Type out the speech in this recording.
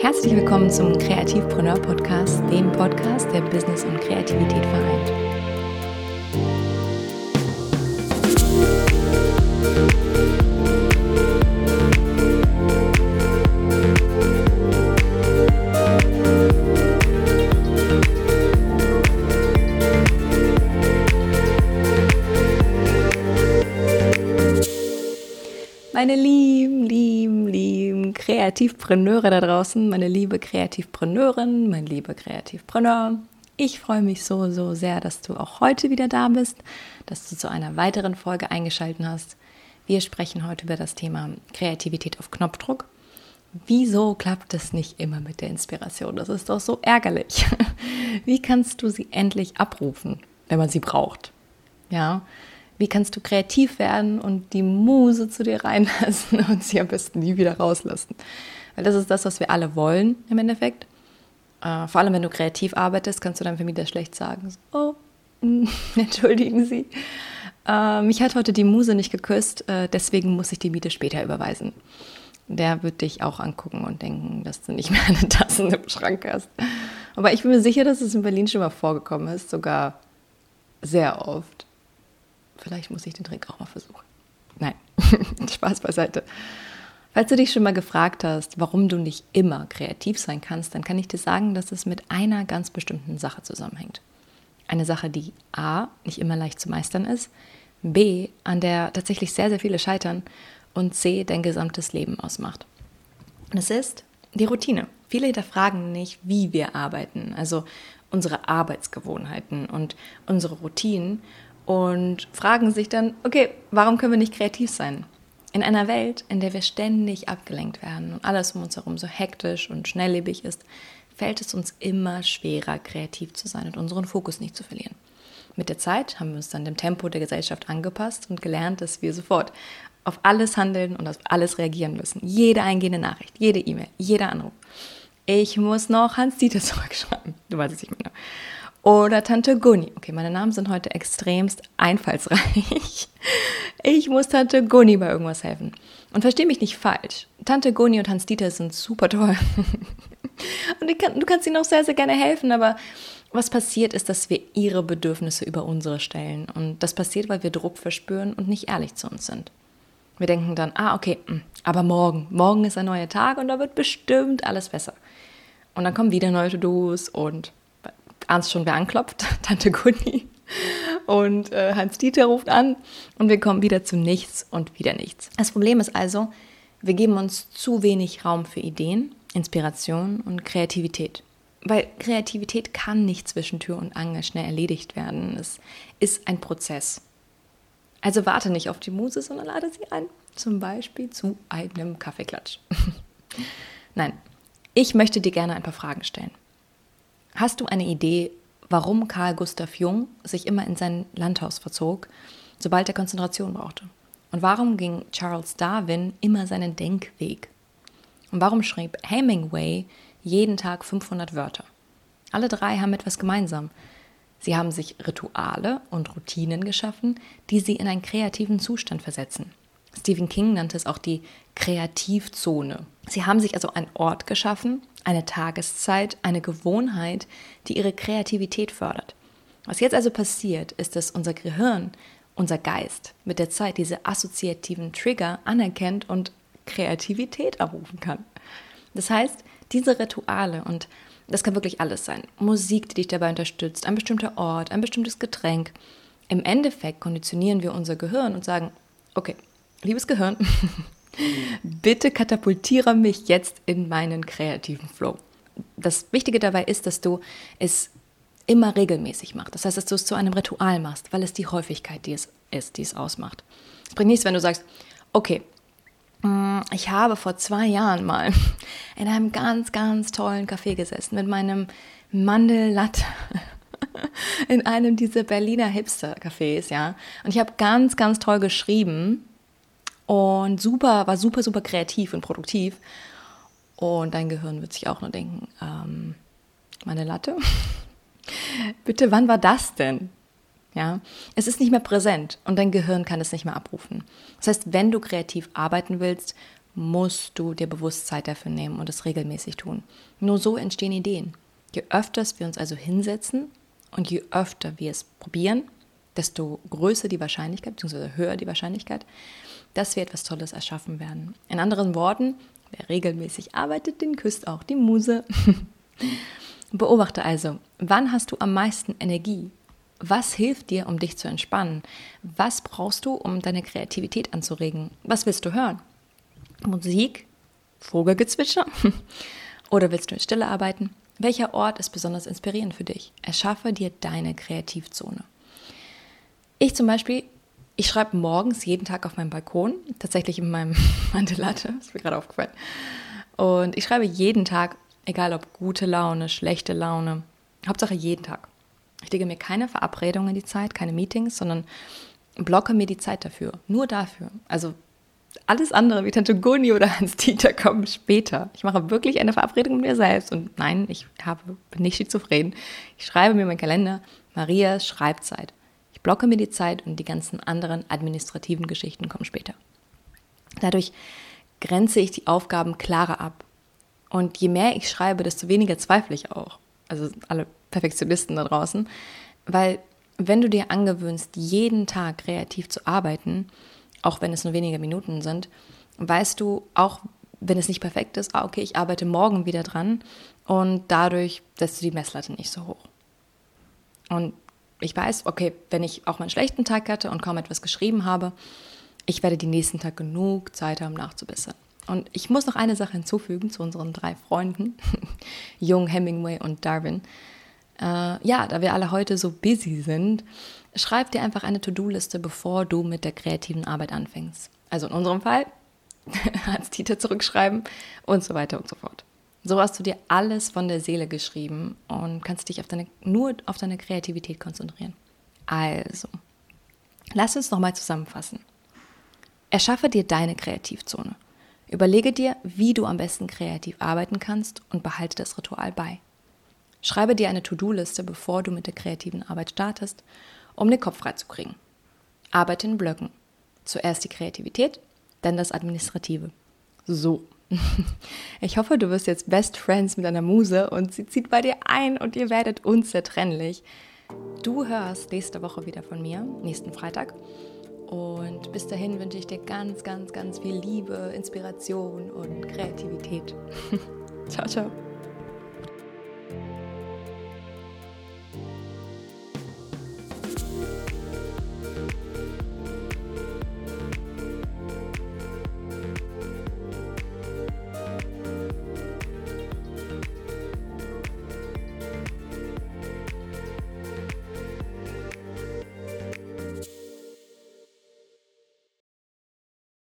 Herzlich willkommen zum Kreativpreneur Podcast, dem Podcast, der Business und Kreativität vereint. Meine lieben, lieben, Kreativpreneure da draußen, meine liebe Kreativpreneurin, mein lieber Kreativpreneur. Ich freue mich so, so sehr, dass du auch heute wieder da bist, dass du zu einer weiteren Folge eingeschaltet hast. Wir sprechen heute über das Thema Kreativität auf Knopfdruck. Wieso klappt es nicht immer mit der Inspiration? Das ist doch so ärgerlich. Wie kannst du sie endlich abrufen, wenn man sie braucht? Ja, wie kannst du kreativ werden und die Muse zu dir reinlassen und sie am besten nie wieder rauslassen? Weil das ist das, was wir alle wollen im Endeffekt. Äh, vor allem, wenn du kreativ arbeitest, kannst du deinem Vermieter schlecht sagen, oh, entschuldigen Sie, äh, mich hat heute die Muse nicht geküsst, äh, deswegen muss ich die Miete später überweisen. Der wird dich auch angucken und denken, dass du nicht mehr eine Tasse im Schrank hast. Aber ich bin mir sicher, dass es in Berlin schon mal vorgekommen ist, sogar sehr oft. Vielleicht muss ich den Trick auch mal versuchen. Nein, Spaß beiseite. Falls du dich schon mal gefragt hast, warum du nicht immer kreativ sein kannst, dann kann ich dir sagen, dass es mit einer ganz bestimmten Sache zusammenhängt. Eine Sache, die A, nicht immer leicht zu meistern ist, B, an der tatsächlich sehr, sehr viele scheitern und C, dein gesamtes Leben ausmacht. Und es ist die Routine. Viele hinterfragen nicht, wie wir arbeiten, also unsere Arbeitsgewohnheiten und unsere Routinen und fragen sich dann, okay, warum können wir nicht kreativ sein? In einer Welt, in der wir ständig abgelenkt werden und alles um uns herum so hektisch und schnelllebig ist, fällt es uns immer schwerer, kreativ zu sein und unseren Fokus nicht zu verlieren. Mit der Zeit haben wir uns dann dem Tempo der Gesellschaft angepasst und gelernt, dass wir sofort auf alles handeln und auf alles reagieren müssen. Jede eingehende Nachricht, jede E-Mail, jeder Anruf. Ich muss noch Hans-Dieter zurückschreiben. Du weißt es, ich meine oder Tante Gunni. Okay, meine Namen sind heute extremst einfallsreich. Ich muss Tante Gunni bei irgendwas helfen. Und verstehe mich nicht falsch. Tante Gunni und Hans-Dieter sind super toll. Und kann, du kannst ihnen auch sehr, sehr gerne helfen, aber was passiert ist, dass wir ihre Bedürfnisse über unsere stellen. Und das passiert, weil wir Druck verspüren und nicht ehrlich zu uns sind. Wir denken dann, ah, okay, hm, aber morgen, morgen ist ein neuer Tag und da wird bestimmt alles besser. Und dann kommen wieder neue To-Dos und ahnst schon, wer anklopft? Tante Gunni. Und äh, Hans-Dieter ruft an und wir kommen wieder zu nichts und wieder nichts. Das Problem ist also, wir geben uns zu wenig Raum für Ideen, Inspiration und Kreativität. Weil Kreativität kann nicht zwischen Tür und Angel schnell erledigt werden. Es ist ein Prozess. Also warte nicht auf die Muse, sondern lade sie ein. Zum Beispiel zu einem Kaffeeklatsch. Nein, ich möchte dir gerne ein paar Fragen stellen. Hast du eine Idee, warum Karl Gustav Jung sich immer in sein Landhaus verzog, sobald er Konzentration brauchte? Und warum ging Charles Darwin immer seinen Denkweg? Und warum schrieb Hemingway jeden Tag 500 Wörter? Alle drei haben etwas gemeinsam. Sie haben sich Rituale und Routinen geschaffen, die sie in einen kreativen Zustand versetzen. Stephen King nannte es auch die Kreativzone. Sie haben sich also einen Ort geschaffen, eine Tageszeit, eine Gewohnheit, die ihre Kreativität fördert. Was jetzt also passiert, ist, dass unser Gehirn, unser Geist mit der Zeit diese assoziativen Trigger anerkennt und Kreativität abrufen kann. Das heißt, diese Rituale und das kann wirklich alles sein. Musik, die dich dabei unterstützt, ein bestimmter Ort, ein bestimmtes Getränk. Im Endeffekt konditionieren wir unser Gehirn und sagen, okay, liebes Gehirn, bitte katapultiere mich jetzt in meinen kreativen Flow. Das Wichtige dabei ist, dass du es immer regelmäßig machst. Das heißt, dass du es zu einem Ritual machst, weil es die Häufigkeit die es ist, die es ausmacht. Es bringt nichts, wenn du sagst, okay, mm, ich habe vor zwei Jahren mal in einem ganz, ganz tollen Café gesessen mit meinem Mandellatte in einem dieser Berliner Hipster-Cafés, ja. Und ich habe ganz, ganz toll geschrieben und super, war super, super kreativ und produktiv. Und dein Gehirn wird sich auch nur denken, ähm, meine Latte? Bitte, wann war das denn? Ja, es ist nicht mehr präsent und dein Gehirn kann es nicht mehr abrufen. Das heißt, wenn du kreativ arbeiten willst, musst du dir bewusst Zeit dafür nehmen und es regelmäßig tun. Nur so entstehen Ideen. Je öfter wir uns also hinsetzen und je öfter wir es probieren, desto größer die Wahrscheinlichkeit, beziehungsweise höher die Wahrscheinlichkeit, dass wir etwas Tolles erschaffen werden. In anderen Worten, wer regelmäßig arbeitet, den küsst auch die Muse. Beobachte also, wann hast du am meisten Energie? Was hilft dir, um dich zu entspannen? Was brauchst du, um deine Kreativität anzuregen? Was willst du hören? Musik? Vogelgezwitscher? Oder willst du in Stille arbeiten? Welcher Ort ist besonders inspirierend für dich? Erschaffe dir deine Kreativzone. Ich zum Beispiel, ich schreibe morgens jeden Tag auf meinem Balkon, tatsächlich in meinem Mantellatte, ist mir gerade aufgefallen. Und ich schreibe jeden Tag Egal ob gute Laune, schlechte Laune. Hauptsache jeden Tag. Ich lege mir keine Verabredungen in die Zeit, keine Meetings, sondern blocke mir die Zeit dafür. Nur dafür. Also alles andere wie Tante Guni oder Hans-Dieter kommen später. Ich mache wirklich eine Verabredung mit mir selbst. Und nein, ich habe, bin nicht schizophren. Ich schreibe mir meinen Kalender. Marias Schreibzeit. Blocke mir die Zeit und die ganzen anderen administrativen Geschichten kommen später. Dadurch grenze ich die Aufgaben klarer ab. Und je mehr ich schreibe, desto weniger zweifle ich auch. Also alle Perfektionisten da draußen. Weil wenn du dir angewöhnst, jeden Tag kreativ zu arbeiten, auch wenn es nur wenige Minuten sind, weißt du, auch wenn es nicht perfekt ist, ah, okay, ich arbeite morgen wieder dran und dadurch setzt du die Messlatte nicht so hoch. Und ich weiß, okay, wenn ich auch mal einen schlechten Tag hatte und kaum etwas geschrieben habe, ich werde die nächsten Tag genug Zeit haben, nachzubessern. Und ich muss noch eine Sache hinzufügen zu unseren drei Freunden, Jung, Hemingway und Darwin. Äh, ja, da wir alle heute so busy sind, schreib dir einfach eine To-Do-Liste, bevor du mit der kreativen Arbeit anfängst. Also in unserem Fall als Dieter zurückschreiben und so weiter und so fort. So hast du dir alles von der Seele geschrieben und kannst dich auf deine, nur auf deine Kreativität konzentrieren. Also, lass uns nochmal zusammenfassen. Erschaffe dir deine Kreativzone. Überlege dir, wie du am besten kreativ arbeiten kannst und behalte das Ritual bei. Schreibe dir eine To-Do-Liste, bevor du mit der kreativen Arbeit startest, um den Kopf frei zu kriegen. Arbeite in Blöcken. Zuerst die Kreativität, dann das Administrative. So. Ich hoffe, du wirst jetzt Best Friends mit deiner Muse und sie zieht bei dir ein und ihr werdet unzertrennlich. Du hörst nächste Woche wieder von mir, nächsten Freitag. Und bis dahin wünsche ich dir ganz, ganz, ganz viel Liebe, Inspiration und Kreativität. ciao, ciao.